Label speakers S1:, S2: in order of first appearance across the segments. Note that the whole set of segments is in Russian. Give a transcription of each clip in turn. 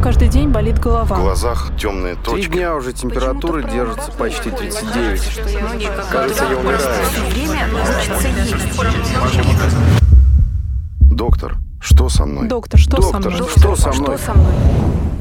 S1: каждый день болит голова.
S2: В глазах темные
S3: Три
S2: точки.
S3: дня уже температура держится почти
S1: такое.
S3: 39.
S1: Многие как
S3: Кажется, я умираю.
S1: Время есть.
S2: Доктор, что со мной?
S1: Доктор, что со
S3: Доктор,
S1: мной?
S3: что со мной?
S1: Что со мной?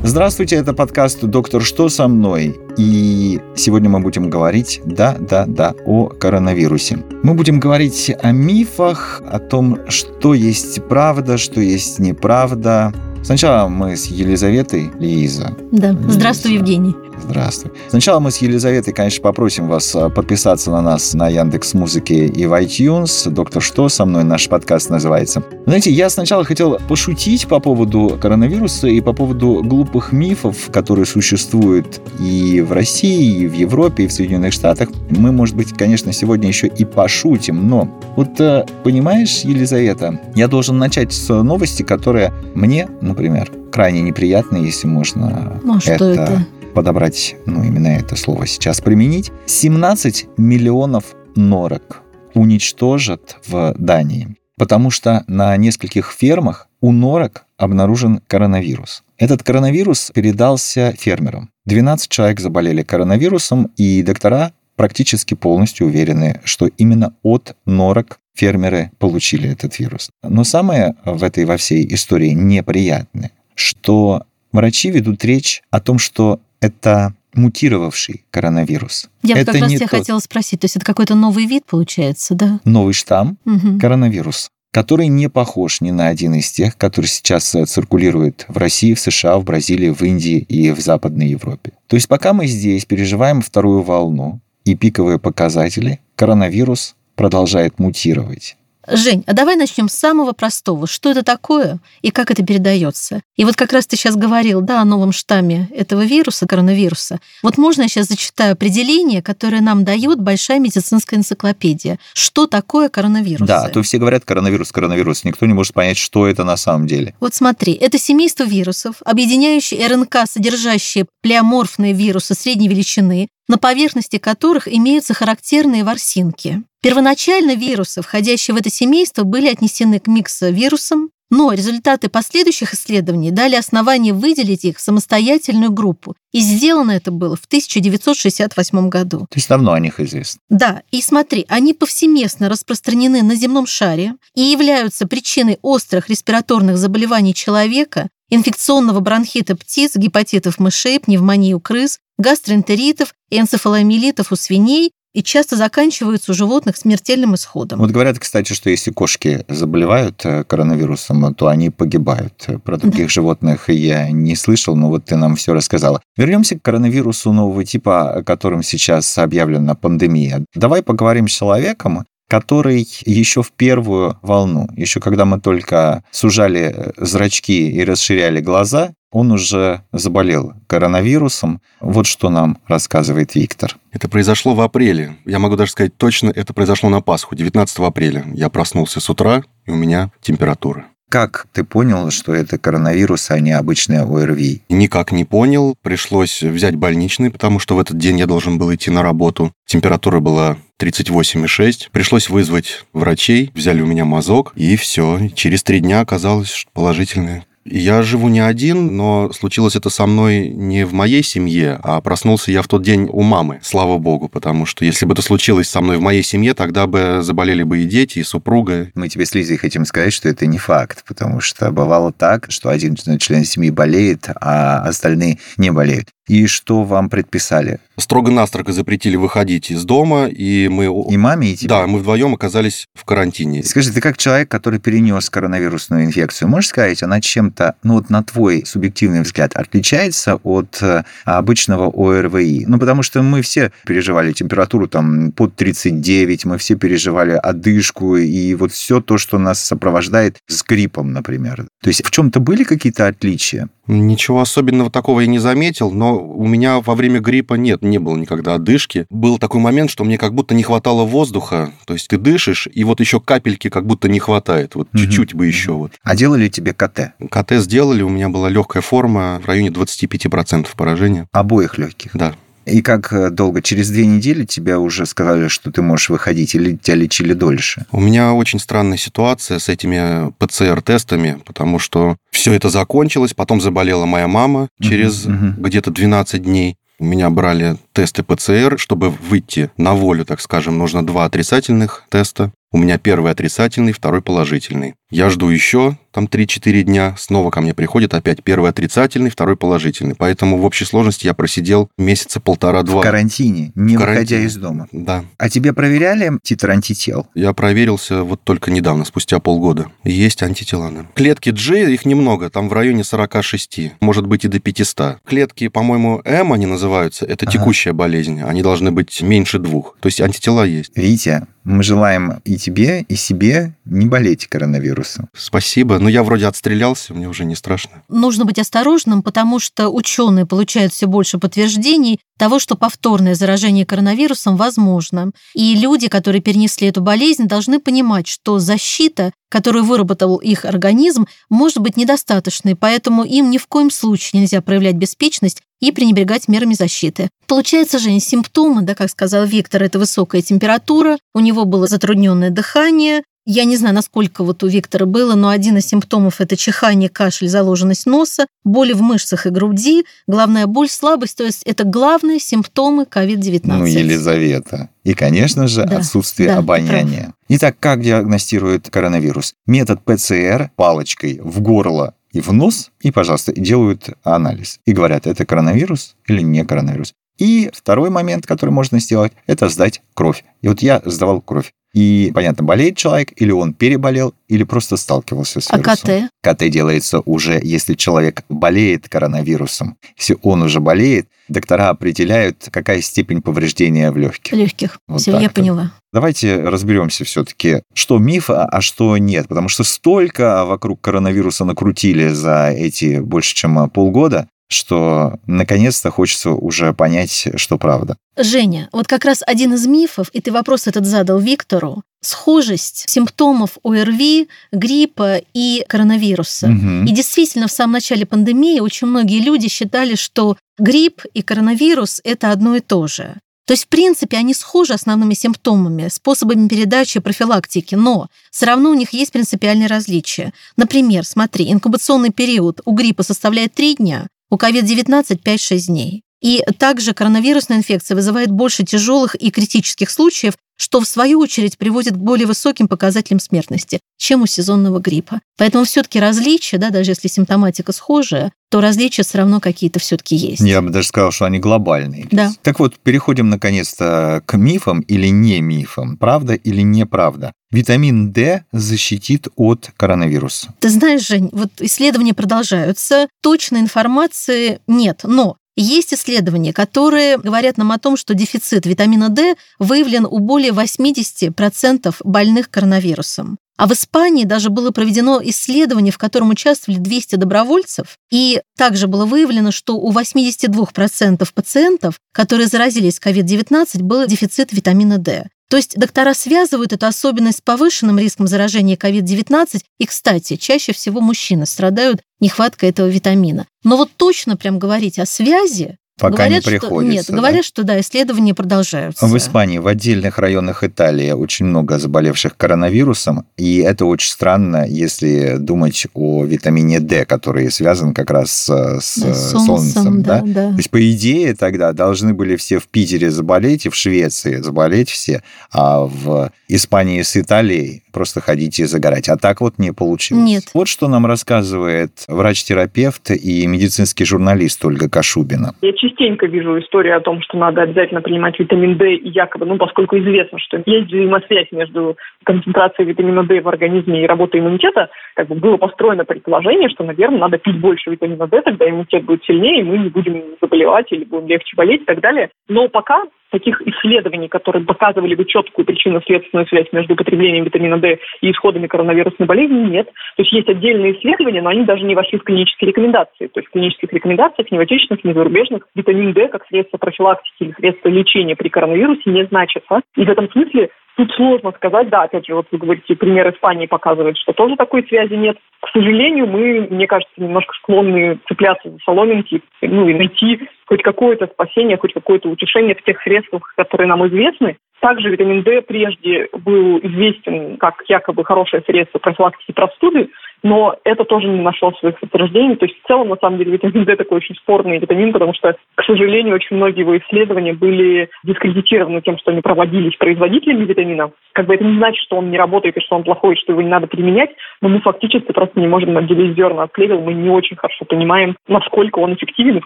S4: Здравствуйте, это подкаст «Доктор, что со мной?» И сегодня мы будем говорить, да-да-да, о коронавирусе. Мы будем говорить о мифах, о том, что есть правда, что есть неправда. Сначала мы с Елизаветой, Лиза,
S5: Да.
S4: Лиза.
S5: Здравствуй, Евгений.
S4: Здравствуй. Сначала мы с Елизаветой, конечно, попросим вас а, подписаться на нас на Яндекс Музыке и в iTunes. Доктор, что со мной наш подкаст называется. Знаете, я сначала хотел пошутить по поводу коронавируса и по поводу глупых мифов, которые существуют и в России, и в Европе, и в Соединенных Штатах. Мы, может быть, конечно, сегодня еще и пошутим, но вот э, понимаешь, Елизавета, я должен начать с новости, которая мне, например, крайне неприятна, если можно
S5: Ну, а что это?
S4: Подобрать, ну, именно это слово сейчас применить, 17 миллионов норок уничтожат в Дании, потому что на нескольких фермах у норок обнаружен коронавирус. Этот коронавирус передался фермерам. 12 человек заболели коронавирусом, и доктора практически полностью уверены, что именно от норок фермеры получили этот вирус. Но самое в этой во всей истории неприятное, что врачи ведут речь о том, что это мутировавший коронавирус.
S5: Я
S4: это
S5: как раз тебя
S4: тот
S5: хотела спросить. То есть это какой-то новый вид получается, да?
S4: новый штамм
S5: Мгм.
S4: коронавирус, который не похож ни на один из тех, который сейчас э, циркулирует в России, в США, в Бразилии, в Индии и в Западной Европе. То есть пока мы здесь переживаем вторую волну и пиковые показатели, коронавирус продолжает мутировать.
S5: Жень, а давай начнем с самого простого. Что это такое и как это передается? И вот как раз ты сейчас говорил, да, о новом штамме этого вируса, коронавируса. Вот можно я сейчас зачитаю определение, которое нам дает большая медицинская энциклопедия. Что такое коронавирус?
S4: Да, то все говорят коронавирус, коронавирус. Никто не может понять, что это на самом деле.
S5: Вот смотри, это семейство вирусов, объединяющие РНК, содержащие плеоморфные вирусы средней величины, на поверхности которых имеются характерные ворсинки. Первоначально вирусы, входящие в это семейство, были отнесены к миксовирусам, но результаты последующих исследований дали основание выделить их в самостоятельную группу. И сделано это было в 1968 году.
S4: То есть давно о них известно.
S5: Да, и смотри, они повсеместно распространены на земном шаре и являются причиной острых респираторных заболеваний человека, инфекционного бронхита птиц, гепатитов мышей, пневмонии у крыс, гастроэнтеритов и энцефаломиелитов у свиней и часто заканчиваются у животных смертельным исходом.
S4: Вот говорят, кстати, что если кошки заболевают э, коронавирусом, то они погибают. Про других животных я не слышал, но вот ты нам все рассказала. Вернемся к коронавирусу нового типа, о котором сейчас объявлена пандемия. Давай поговорим с человеком, который еще в первую волну, еще когда мы только сужали э, зрачки и расширяли глаза, он уже заболел коронавирусом. Вот что нам рассказывает Виктор.
S6: Это произошло в апреле. Я могу даже сказать точно, это произошло на Пасху, 19 апреля. Я проснулся с утра, и у меня температура.
S4: Как ты понял, что это коронавирус, а не обычная ОРВИ?
S6: Никак не понял, пришлось взять больничный, потому что в этот день я должен был идти на работу. Температура была 38,6. Пришлось вызвать врачей, взяли у меня мазок, и все. Через три дня оказалось положительное. Я живу не один, но случилось это со мной не в моей семье, а проснулся я в тот день у мамы, слава богу, потому что если бы это случилось со мной в моей семье, тогда бы заболели бы и дети, и супруга.
S4: Мы тебе с Лизой хотим сказать, что это не факт, потому что бывало так, что один член семьи болеет, а остальные не болеют. И что вам предписали?
S6: Строго-настрого запретили выходить из дома, и мы...
S4: И маме, и тебе?
S6: Да, мы вдвоем оказались в карантине.
S4: Скажи, ты как человек, который перенес коронавирусную инфекцию, можешь сказать, она чем-то, ну вот на твой субъективный взгляд, отличается от э, обычного ОРВИ? Ну, потому что мы все переживали температуру там под 39, мы все переживали одышку и вот все то, что нас сопровождает с гриппом, например. То есть в чем-то были какие-то отличия?
S6: Ничего особенного такого я не заметил, но у меня во время гриппа нет, не было никогда одышки. Был такой момент, что мне как будто не хватало воздуха, то есть ты дышишь, и вот еще капельки как будто не хватает, вот
S4: Мгм.
S6: чуть-чуть бы еще вот.
S4: А делали тебе КТ?
S6: КТ сделали, у меня была легкая форма в районе 25% поражения.
S4: Обоих легких.
S6: Да.
S4: И как э, долго? Через две недели тебя уже сказали, что ты можешь выходить, или тебя лечили дольше?
S6: У меня очень странная ситуация с этими ПЦР-тестами, потому что все это закончилось, потом заболела моя мама через
S4: мгм.
S6: где-то 12 дней. У меня брали тесты ПЦР, чтобы выйти на волю, так скажем, нужно два отрицательных теста. У меня первый отрицательный, второй положительный. Я жду еще там 3-4 дня, снова ко мне приходит опять первый отрицательный, второй положительный. Поэтому в общей сложности я просидел месяца
S4: В
S6: полтора-два.
S4: карантине, не
S6: В
S4: выходя
S6: карантине.
S4: из дома.
S6: Да.
S4: А тебе проверяли титр антител?
S6: Я проверился вот только недавно, спустя полгода. Есть антитела. да. Клетки G, их немного, там в районе 46, может быть и до 500. Клетки, по-моему, М они называются, это
S4: Ага.
S6: текущая болезнь, они должны быть меньше двух. То есть антитела есть.
S4: Витя, мы желаем и тебе, и себе не болеть коронавирусом.
S6: Спасибо, но я вроде отстрелялся, мне уже не страшно.
S5: Нужно быть осторожным, потому что ученые получают все больше подтверждений того, что повторное заражение коронавирусом возможно. И люди, которые перенесли эту болезнь, должны понимать, что защита, которую выработал их организм, может быть недостаточной, поэтому им ни в коем случае нельзя проявлять беспечность и пренебрегать мерами защиты. Получается, Жень, симптомы, да, как сказал Виктор, это высокая температура, у него было затрудненное дыхание, я не знаю, насколько вот у Виктора было, но один из симптомов – это чихание, кашель, заложенность носа, боли в мышцах и груди, главная боль, слабость. То есть это главные симптомы COVID-19.
S4: Ну, Елизавета. И, конечно же,
S5: Да,
S4: отсутствие
S5: да,
S4: обоняния. Итак, как диагностируют коронавирус? Метод ПЦР палочкой в горло и в нос, и, пожалуйста, делают анализ. И говорят, это коронавирус или не коронавирус. И второй момент, который можно сделать, это сдать кровь. И вот я сдавал кровь. И, понятно, болеет человек, или он переболел, или просто сталкивался с
S5: А
S4: вирусом.
S5: КТ?
S4: КТ делается уже, если человек болеет коронавирусом. Если он уже болеет, доктора определяют, какая степень повреждения в легких.
S5: Легких.
S4: Вот
S5: Все,
S4: так
S5: я поняла.
S4: Давайте разберемся все-таки, что миф, а а что нет. Потому что столько вокруг коронавируса накрутили за эти больше, чем полгода, что наконец-то хочется уже понять, что правда.
S5: Женя, вот как раз один из мифов, и ты вопрос этот задал Виктору, схожесть симптомов ОРВИ, гриппа и коронавируса.
S4: Мгм.
S5: И действительно, в самом начале пандемии очень многие люди считали, что грипп и коронавирус – это одно и то же. То есть, в принципе, они схожи основными симптомами, способами передачи профилактики, но все равно у них есть принципиальные различия. Например, смотри, инкубационный период у гриппа составляет 3 дня, у COVID-19 5-6 дней. И также коронавирусная инфекция вызывает больше тяжелых и критических случаев, что в свою очередь приводит к более высоким показателям смертности, чем у сезонного гриппа. Поэтому все-таки различия, да, даже если симптоматика схожая, то различия все равно какие-то все-таки есть.
S4: Я бы даже сказал, что они глобальные.
S5: Да.
S4: Так вот, переходим наконец-то к мифам или не мифам. Правда или неправда? Витамин D защитит от коронавируса.
S5: Ты знаешь, Жень, вот исследования продолжаются, точной информации нет, но есть исследования, которые говорят нам о том, что дефицит витамина D выявлен у более 80% больных коронавирусом. А в Испании даже было проведено исследование, в котором участвовали 200 добровольцев, и также было выявлено, что у 82% пациентов, которые заразились COVID-19, был дефицит витамина D. То есть доктора связывают эту особенность с повышенным риском заражения COVID-19. И, кстати, чаще всего мужчины страдают нехваткой этого витамина. Но вот точно прям говорить о связи
S4: Пока
S5: говорят,
S4: не
S5: что,
S4: приходится.
S5: Нет,
S4: да?
S5: говорят, что да, исследования продолжаются.
S4: В Испании, в отдельных районах Италии очень много заболевших коронавирусом, и это очень странно, если думать о витамине D, который связан как раз с, с
S5: Да, с
S4: солнцем.
S5: да,
S4: да?
S5: да.
S4: То есть, по идее, тогда должны были все в Питере заболеть и в Швеции заболеть все, а в Испании с Италией просто ходить и загорать. А так вот не получилось.
S5: Нет.
S4: Вот что нам рассказывает врач-терапевт и медицинский журналист Ольга Кашубина.
S3: Я частенько вижу историю о том, что надо обязательно принимать витамин D, и якобы, ну, поскольку известно, что есть взаимосвязь между концентрацией витамина D в организме и работой иммунитета, как бы было построено предположение, что, наверное, надо пить больше витамина D, тогда иммунитет будет сильнее, и мы не будем заболевать или будем легче болеть и так далее. Но пока таких исследований, которые показывали бы четкую причинно-следственную связь между употреблением витамина D и исходами коронавирусной болезни, нет. То есть есть отдельные исследования, но они даже не вошли в клинические рекомендации. То есть в клинических рекомендациях ни в отечественных, ни в зарубежных витамин D как средство профилактики или средство лечения при коронавирусе не значится. И в этом смысле Тут сложно сказать, да, опять же, вот вы говорите, пример Испании показывает, что тоже такой связи нет. К сожалению, мы, мне кажется, немножко склонны цепляться за соломинки, ну и найти хоть какое-то спасение, хоть какое-то утешение в тех средствах, которые нам известны. Также витамин D прежде был известен как якобы хорошее средство профилактики простуды, но это тоже не нашло своих подтверждений. То есть в целом, на самом деле, витамин D такой очень спорный витамин, потому что, к сожалению, очень многие его исследования были дискредитированы тем, что они проводились производителями витамина. Как бы это не значит, что он не работает и что он плохой, что его не надо применять, но мы фактически просто не можем отделить зерна от плевел, мы не очень хорошо понимаем, насколько он эффективен и в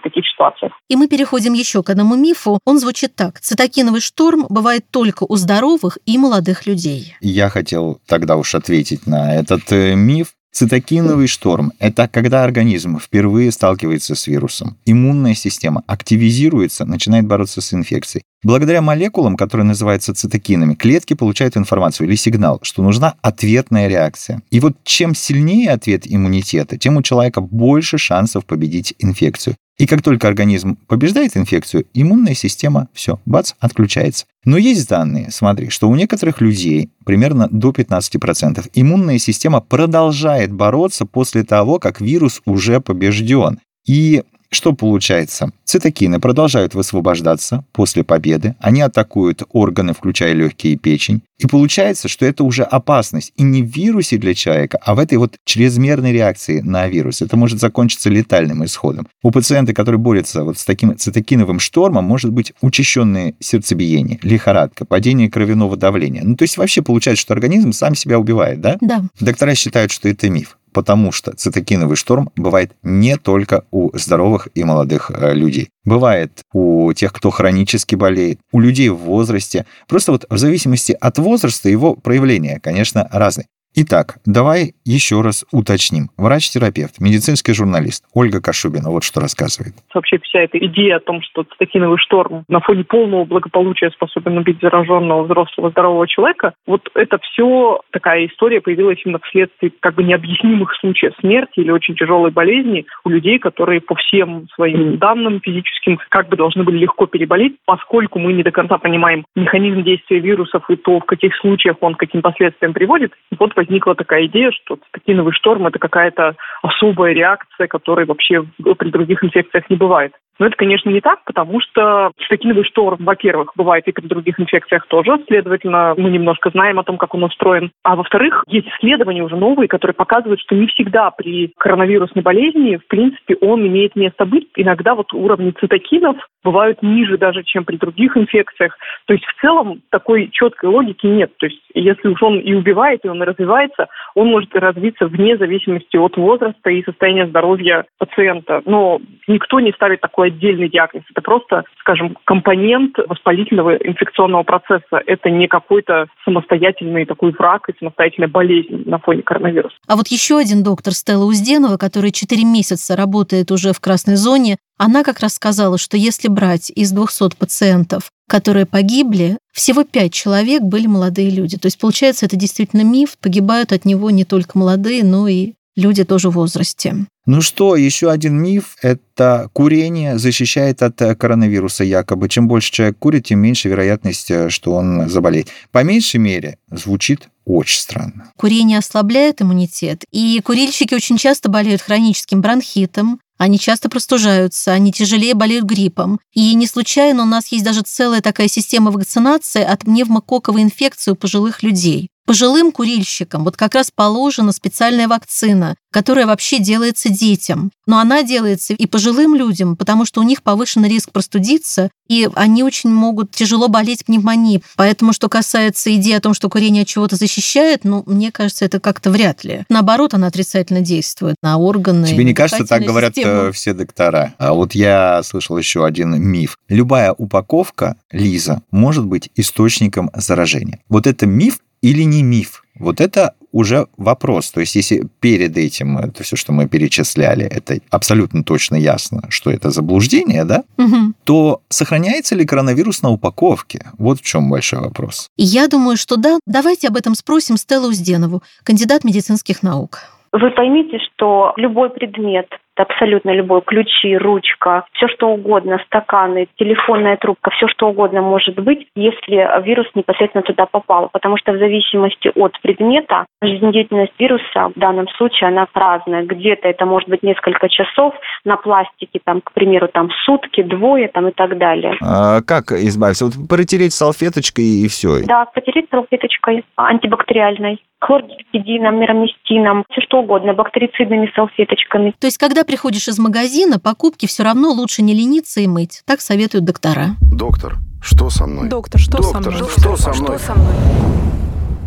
S3: каких ситуациях.
S5: И мы переходим еще к одному мифу. Он звучит так. Цитокиновый шторм бывает только у здоровых и молодых людей.
S4: Я хотел тогда уж ответить на этот э, миф. Цитокиновый шторм – это когда организм впервые сталкивается с вирусом. Иммунная система активизируется, начинает бороться с инфекцией. Благодаря молекулам, которые называются цитокинами, клетки получают информацию или сигнал, что нужна ответная реакция. И вот чем сильнее ответ иммунитета, тем у человека больше шансов победить инфекцию. И как только организм побеждает инфекцию, иммунная система, все, бац, отключается. Но есть данные, смотри, что у некоторых людей, примерно до 15%, иммунная система продолжает бороться после того, как вирус уже побежден. И что получается? Цитокины продолжают высвобождаться после победы, они атакуют органы, включая легкие и печень. И получается, что это уже опасность и не в вирусе для человека, а в этой вот чрезмерной реакции на вирус. Это может закончиться летальным исходом. У пациента, который борется вот с таким цитокиновым штормом, может быть учащенное сердцебиение, лихорадка, падение кровяного давления. Ну, то есть вообще получается, что организм сам себя убивает, да?
S5: Да.
S4: Доктора считают, что это миф потому что цитокиновый шторм бывает не только у здоровых и молодых э, людей. Бывает у тех, кто хронически болеет, у людей в возрасте. Просто вот в зависимости от возраста его проявления, конечно, разные. Итак, давай еще раз уточним. Врач-терапевт, медицинский журналист Ольга Кашубина вот что рассказывает.
S3: Вообще вся эта идея о том, что цитокиновый шторм на фоне полного благополучия способен убить зараженного взрослого здорового человека, вот это все такая история появилась именно вследствие как бы необъяснимых случаев смерти или очень тяжелой болезни у людей, которые по всем своим данным физическим как бы должны были легко переболеть, поскольку мы не до конца понимаем механизм действия вирусов и то, в каких случаях он к каким последствиям приводит. Вот возникла такая идея, что цитокиновый шторм – это какая-то особая реакция, которой вообще при других инфекциях не бывает. Но это, конечно, не так, потому что цитокиновый шторм, во-первых, бывает и при других инфекциях тоже, следовательно, мы немножко знаем о том, как он устроен. А во-вторых, есть исследования уже новые, которые показывают, что не всегда при коронавирусной болезни, в принципе, он имеет место быть. Иногда вот уровни цитокинов бывают ниже даже, чем при других инфекциях. То есть в целом такой четкой логики нет. То есть если уж он и убивает, и он и развивается, он может развиться вне зависимости от возраста и состояния здоровья пациента. Но никто не ставит такой отдельный диагноз. Это просто, скажем, компонент воспалительного инфекционного процесса. Это не какой-то самостоятельный такой враг и самостоятельная болезнь на фоне коронавируса.
S5: А вот еще один доктор Стелла Узденова, который 4 месяца работает уже в красной зоне, она как раз сказала, что если брать из 200 пациентов, которые погибли, всего 5 человек были молодые люди. То есть, получается, это действительно миф. Погибают от него не только молодые, но и люди тоже в возрасте.
S4: Ну что, еще один миф – это курение защищает от э, коронавируса якобы. Чем больше человек курит, тем меньше вероятность, э, что он заболеет. По меньшей мере звучит очень странно.
S5: Курение ослабляет иммунитет, и курильщики очень часто болеют хроническим бронхитом, они часто простужаются, они тяжелее болеют гриппом. И не случайно у нас есть даже целая такая система вакцинации от пневмококковой инфекции у пожилых людей. Пожилым курильщикам вот как раз положена специальная вакцина, которая вообще делается детям. Но она делается и пожилым людям, потому что у них повышенный риск простудиться, и они очень могут тяжело болеть пневмонией. Поэтому, что касается идеи о том, что курение от чего-то защищает, ну, мне кажется, это как-то вряд ли. Наоборот, она отрицательно действует на органы.
S4: Тебе не кажется, так говорят
S5: систему.
S4: э, все доктора? А вот я слышал еще один миф. Любая упаковка, Лиза, может быть источником заражения. Вот это миф или не миф? Вот это уже вопрос. То есть, если перед этим это все, что мы перечисляли, это абсолютно точно ясно, что это заблуждение, да,
S5: Мгм.
S4: то сохраняется ли коронавирус на упаковке? Вот в чем большой вопрос.
S5: Я думаю, что да. Давайте об этом спросим Стеллу Узденову, кандидат медицинских наук.
S7: Вы поймите, что любой предмет абсолютно любой, ключи, ручка, все что угодно, стаканы, телефонная трубка, все что угодно может быть, если вирус непосредственно туда попал. Потому что в зависимости от предмета жизнедеятельность вируса в данном случае она разная. Где-то это может быть несколько часов, на пластике там, к примеру, там сутки, двое там и так далее.
S4: А как избавиться? Вот протереть салфеточкой и все.
S7: Да, потереть салфеточкой антибактериальной хлоргексидином, мироместином, все что угодно, бактерицидными салфеточками.
S5: То есть, когда приходишь из магазина, покупки все равно лучше не лениться и мыть. Так советуют доктора.
S2: Доктор, что со мной?
S1: Доктор, что со
S2: Доктор,
S1: мной?
S2: что со мной?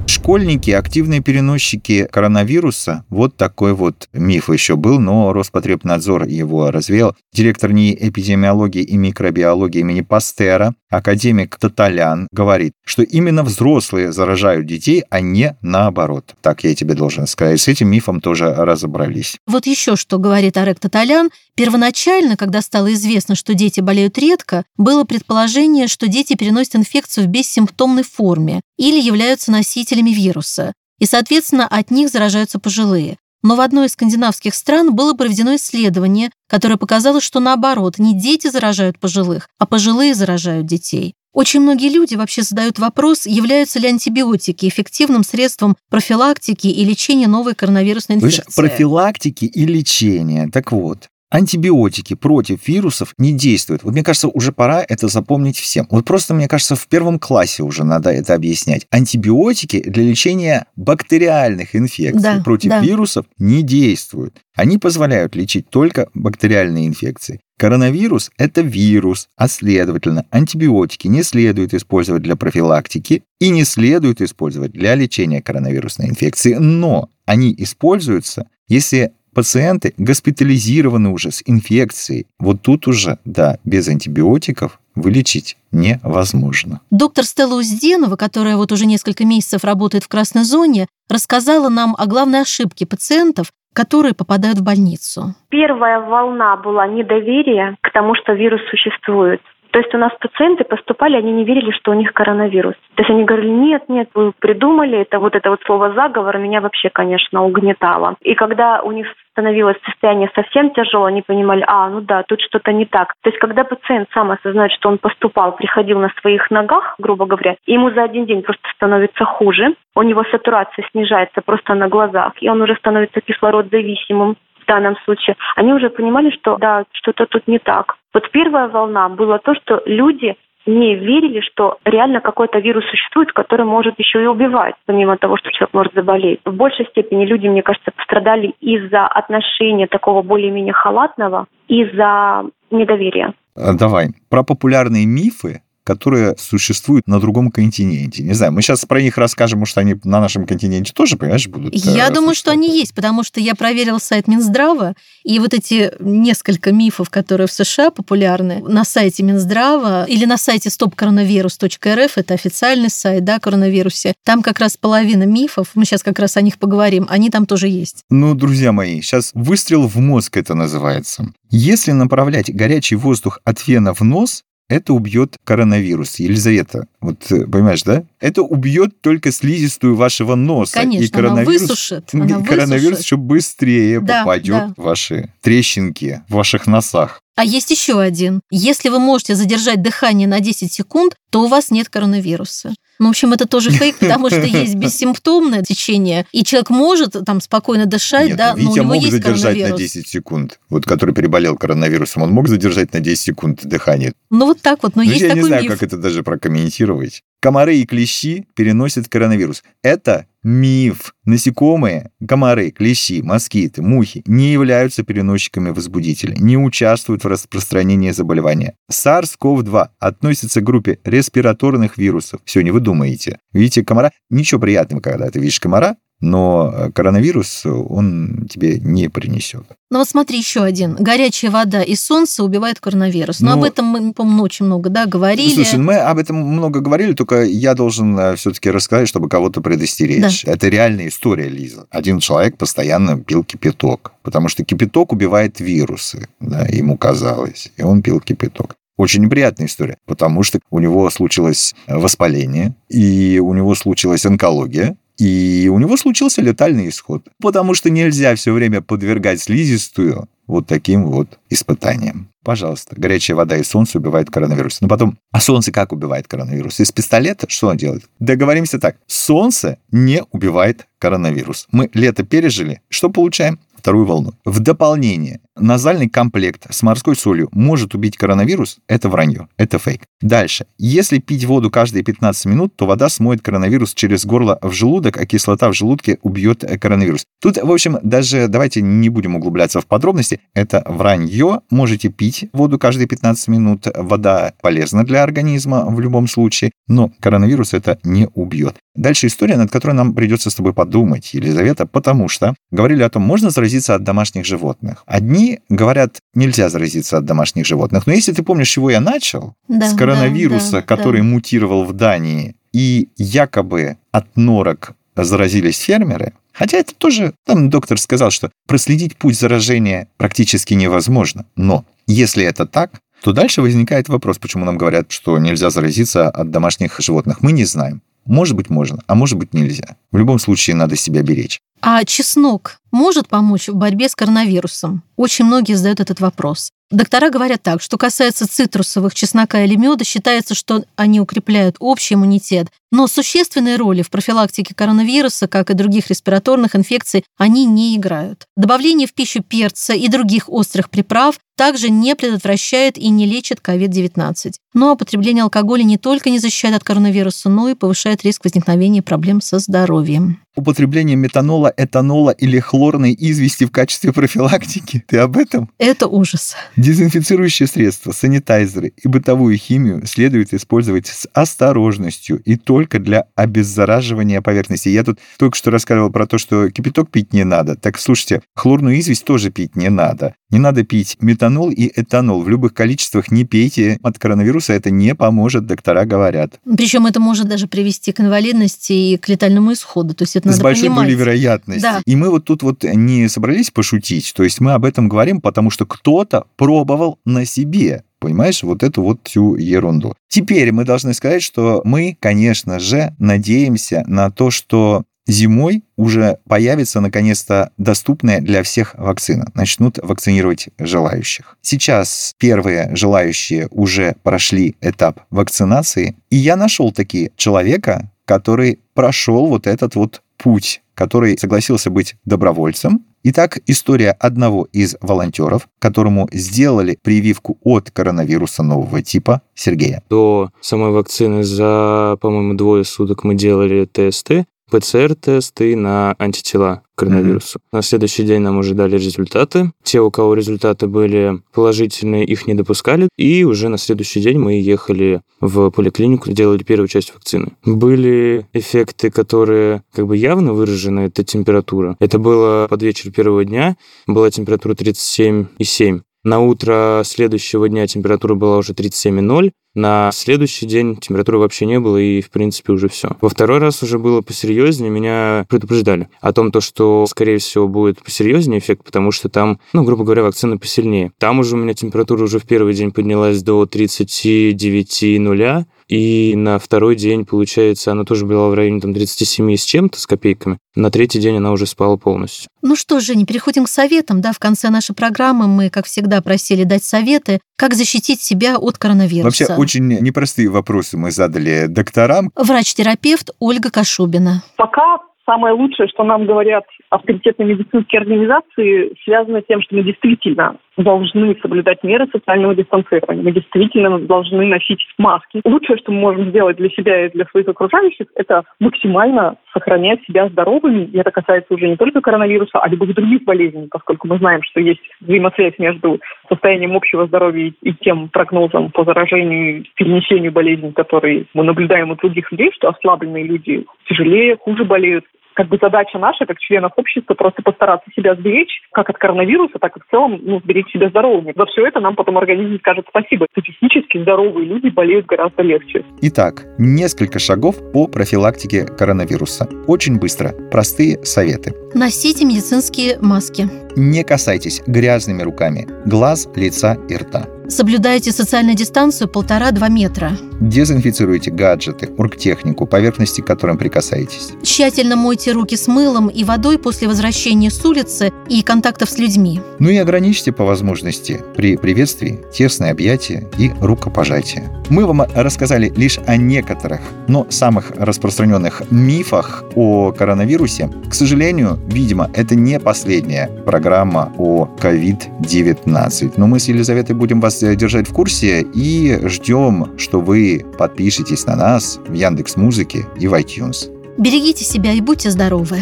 S4: Школьники, активные переносчики коронавируса. Вот такой вот миф еще был, но Роспотребнадзор его развеял. Директор НИИ эпидемиологии и микробиологии имени Пастера, академик Таталян, говорит, что именно взрослые заражают детей, а не наоборот. Так я тебе должен сказать. С этим мифом тоже разобрались.
S5: Вот еще что говорит Арек Таталян. Первоначально, когда стало известно, что дети болеют редко, было предположение, что дети переносят инфекцию в бессимптомной форме или являются носителями вируса, и, соответственно, от них заражаются пожилые. Но в одной из скандинавских стран было проведено исследование, которое показало, что наоборот, не дети заражают пожилых, а пожилые заражают детей. Очень многие люди вообще задают вопрос, являются ли антибиотики эффективным средством профилактики и лечения новой коронавирусной
S4: Слышь,
S5: инфекции.
S4: профилактики и лечения. Так вот, антибиотики против вирусов не действуют. Вот мне кажется, уже пора это запомнить всем. Вот просто, мне кажется, в первом классе уже надо это объяснять. Антибиотики для лечения бактериальных инфекций
S5: Да,
S4: против
S5: да.
S4: вирусов не действуют. Они позволяют лечить только бактериальные инфекции. Коронавирус – это вирус, а следовательно, антибиотики не следует использовать для профилактики и не следует использовать для лечения коронавирусной инфекции, но они используются, если пациенты госпитализированы уже с инфекцией. Вот тут уже, да, без антибиотиков вылечить невозможно.
S5: Доктор Стелла Узденова, которая вот уже несколько месяцев работает в красной зоне, рассказала нам о главной ошибке пациентов, которые попадают в больницу.
S7: Первая волна была недоверие к тому, что вирус существует. То есть у нас пациенты поступали, они не верили, что у них коронавирус. То есть они говорили, нет, нет, вы придумали, это вот это вот слово заговор меня вообще, конечно, угнетало. И когда у них становилось состояние совсем тяжелое, они понимали, а, ну да, тут что-то не так. То есть когда пациент сам осознает, что он поступал, приходил на своих ногах, грубо говоря, ему за один день просто становится хуже, у него сатурация снижается просто на глазах, и он уже становится кислород-зависимым, в данном случае, они уже понимали, что да, что-то тут не так. Вот первая волна была то, что люди не верили, что реально какой-то вирус существует, который может еще и убивать, помимо того, что человек может заболеть. В большей степени люди, мне кажется, пострадали из-за отношения такого более-менее халатного, из-за недоверия.
S4: А, Давай, про популярные мифы, которые существуют на другом континенте. Не знаю, мы сейчас про них расскажем, может, они на нашем континенте тоже, понимаешь, будут.
S5: Я
S4: э,
S5: думаю, что они есть, потому что я проверила сайт Минздрава, и вот эти несколько мифов, которые в США популярны, на сайте Минздрава или на сайте stopcoronavirus.rf, это официальный сайт, да, коронавирусе, там как раз половина мифов, мы сейчас как раз о них поговорим, они там тоже есть.
S4: Ну, друзья мои, сейчас выстрел в мозг это называется. Если направлять горячий воздух от фена в нос, это убьет коронавирус. Елизавета, вот э, понимаешь, да? Это убьет только слизистую вашего носа.
S5: Конечно,
S4: и коронавирус,
S5: она высушит. Она
S4: коронавирус
S5: высушит.
S4: еще быстрее
S5: Да,
S4: попадет
S5: да.
S4: в ваши трещинки, в ваших носах.
S5: А есть еще один. Если вы можете задержать дыхание на 10 секунд, то у вас нет коронавируса. Ну, в общем, это тоже фейк, потому что есть бессимптомное течение, и человек может там спокойно дышать,
S4: Нет,
S5: да,
S4: ну,
S5: но у него
S4: мог
S5: есть
S4: задержать на
S5: коронавирус.
S4: 10 секунд. Вот который переболел коронавирусом, он мог задержать на 10 секунд дыхание.
S5: Ну, вот так вот, но
S4: Ну,
S5: есть
S4: я не
S5: такой
S4: знаю,
S5: миф.
S4: как это даже прокомментировать. Комары и клещи переносят коронавирус. Это миф. Насекомые, комары, клещи, москиты, мухи не являются переносчиками возбудителя, не участвуют в распространении заболевания. SARS-CoV-2 относится к группе респираторных вирусов. Все, не вы думаете. Видите комара? Ничего приятного, когда ты видишь комара, но э, коронавирус он тебе не принесет.
S5: Ну вот смотри, еще один. Горячая вода и солнце убивают коронавирус. Но
S4: Ну,
S5: об этом мы, по-моему, очень много, да, говорили.
S4: Слушай, мы об этом много говорили, только я должен все-таки рассказать, чтобы кого-то предостеречь. Это реальная история, Лиза. Один человек постоянно пил кипяток, потому что кипяток убивает вирусы, да, ему казалось, и он пил кипяток. Очень неприятная история, потому что у него случилось воспаление, и у него случилась онкология, и у него случился летальный исход. Потому что нельзя все время подвергать слизистую вот таким вот испытанием. Пожалуйста, горячая вода и солнце убивает коронавирус. Но потом, а солнце как убивает коронавирус? Из пистолета что он делает? Договоримся так, солнце не убивает коронавирус. Мы лето пережили, что получаем? вторую волну. В дополнение, назальный комплект с морской солью может убить коронавирус, это вранье, это фейк. Дальше. Если пить воду каждые 15 минут, то вода смоет коронавирус через горло в желудок, а кислота в желудке убьет коронавирус. Тут, в общем, даже давайте не будем углубляться в подробности. Это вранье. Можете пить воду каждые 15 минут. Вода полезна для организма в любом случае, но коронавирус это не убьет. Дальше история, над которой нам придется с тобой подумать, Елизавета, потому что говорили о том, можно заразиться от домашних животных. Одни говорят, нельзя заразиться от домашних животных. Но если ты помнишь, с чего я начал,
S5: Да,
S4: с коронавируса,
S5: да, да,
S4: который
S5: да.
S4: мутировал в Дании, и якобы от норок заразились фермеры, хотя это тоже, там доктор сказал, что проследить путь заражения практически невозможно. Но если это так, то дальше возникает вопрос, почему нам говорят, что нельзя заразиться от домашних животных. Мы не знаем. Может быть, можно, а может быть, нельзя. В любом случае, надо себя беречь.
S5: А чеснок может помочь в борьбе с коронавирусом? Очень многие задают этот вопрос. Доктора говорят так, что касается цитрусовых, чеснока или меда, считается, что они укрепляют общий иммунитет, но существенной роли в профилактике коронавируса, как и других респираторных инфекций, они не играют. Добавление в пищу перца и других острых приправ также не предотвращает и не лечит COVID-19. Но употребление алкоголя не только не защищает от коронавируса, но и повышает риск возникновения проблем со здоровьем.
S4: Употребление метанола, этанола или хлорной извести в качестве профилактики. Ты об этом?
S5: Это ужас.
S4: Дезинфицирующие средства, санитайзеры и бытовую химию следует использовать с осторожностью и только для обеззараживания поверхности. Я тут только что рассказывал про то, что кипяток пить не надо. Так слушайте, хлорную известь тоже пить не надо. Не надо пить метанол и этанол. В любых количествах не пейте. От коронавируса это не поможет, доктора говорят.
S5: Причем это может даже привести к инвалидности и к летальному исходу. То есть это
S4: с
S5: надо
S4: большой
S5: понимать.
S4: долей вероятности.
S5: Да.
S4: И мы вот тут вот не собрались пошутить, то есть мы об этом говорим, потому что кто-то пробовал на себе. Понимаешь, вот эту вот всю ерунду. Теперь мы должны сказать, что мы, конечно же, надеемся на то, что зимой уже появится наконец-то доступная для всех вакцина. Начнут вакцинировать желающих. Сейчас первые желающие уже прошли этап вакцинации, и я нашел таки человека, который прошел вот этот вот путь, который согласился быть добровольцем. Итак, история одного из волонтеров, которому сделали прививку от коронавируса нового типа, Сергея.
S8: До самой вакцины за, по-моему, двое суток мы делали тесты, ПЦР-тесты на антитела к коронавирусу. На следующий день нам уже дали результаты. Те, у кого результаты были положительные, их не допускали. И уже на следующий день мы ехали в поликлинику, делали первую часть вакцины. Были эффекты, которые как бы явно выражены, это температура. Это было под вечер первого дня, была температура 37,7. На утро следующего дня температура была уже 37,0. На следующий день температуры вообще не было, и, в принципе, уже все. Во второй раз уже было посерьезнее, меня предупреждали о том, то, что, скорее всего, будет посерьезнее эффект, потому что там, ну, грубо говоря, вакцина посильнее. Там уже у меня температура уже в первый день поднялась до 39,0, и на второй день, получается, она тоже была в районе там, 37 с чем-то, с копейками. На третий день она уже спала полностью.
S5: Ну что, Женя, переходим к советам. Да, в конце нашей программы мы, как всегда, просили дать советы, как защитить себя от коронавируса.
S4: Вообще очень непростые вопросы мы задали докторам.
S5: Врач-терапевт Ольга Кашубина.
S3: Пока самое лучшее, что нам говорят авторитетные медицинские организации, связано с тем, что мы действительно должны соблюдать меры социального дистанцирования. Мы действительно должны носить маски. Лучшее, что мы можем сделать для себя и для своих окружающих, это максимально сохранять себя здоровыми. И это касается уже не только коронавируса, а любых других болезней, поскольку мы знаем, что есть взаимосвязь между состоянием общего здоровья и тем прогнозом по заражению и перенесению болезней, которые мы наблюдаем у других людей, что ослабленные люди тяжелее, хуже болеют как бы задача наша, как членов общества, просто постараться себя сберечь, как от коронавируса, так и в целом, ну, сберечь себя здоровыми. За все это нам потом организм скажет спасибо. Статистически здоровые люди болеют гораздо легче.
S4: Итак, несколько шагов по профилактике коронавируса. Очень быстро. Простые советы.
S5: Носите медицинские маски.
S4: Не касайтесь грязными руками глаз, лица и рта.
S5: Соблюдайте социальную дистанцию полтора-два метра.
S4: Дезинфицируйте гаджеты, оргтехнику, поверхности, к которым прикасаетесь.
S5: Тщательно мойте руки с мылом и водой после возвращения с улицы и контактов с людьми.
S4: Ну и ограничьте по возможности при приветствии тесное объятие и рукопожатие. Мы вам рассказали лишь о некоторых, но самых распространенных мифах о коронавирусе. К сожалению, видимо, это не последняя программа о COVID-19. Но мы с Елизаветой будем вас держать в курсе и ждем, что вы подпишитесь на нас в Яндекс Музыке и в iTunes.
S5: Берегите себя и будьте здоровы.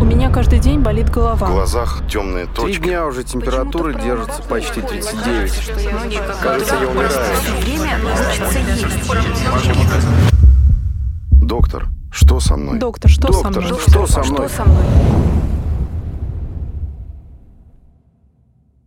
S1: У меня каждый день болит
S2: В
S1: голова.
S2: глазах темные
S9: Три
S2: точки.
S9: дня уже температура держится почти 39. Кажется, я умираю.
S2: Доктор, что со мной?
S1: Доктор, что со
S9: Доктор, что со мной?
S1: Что со мной?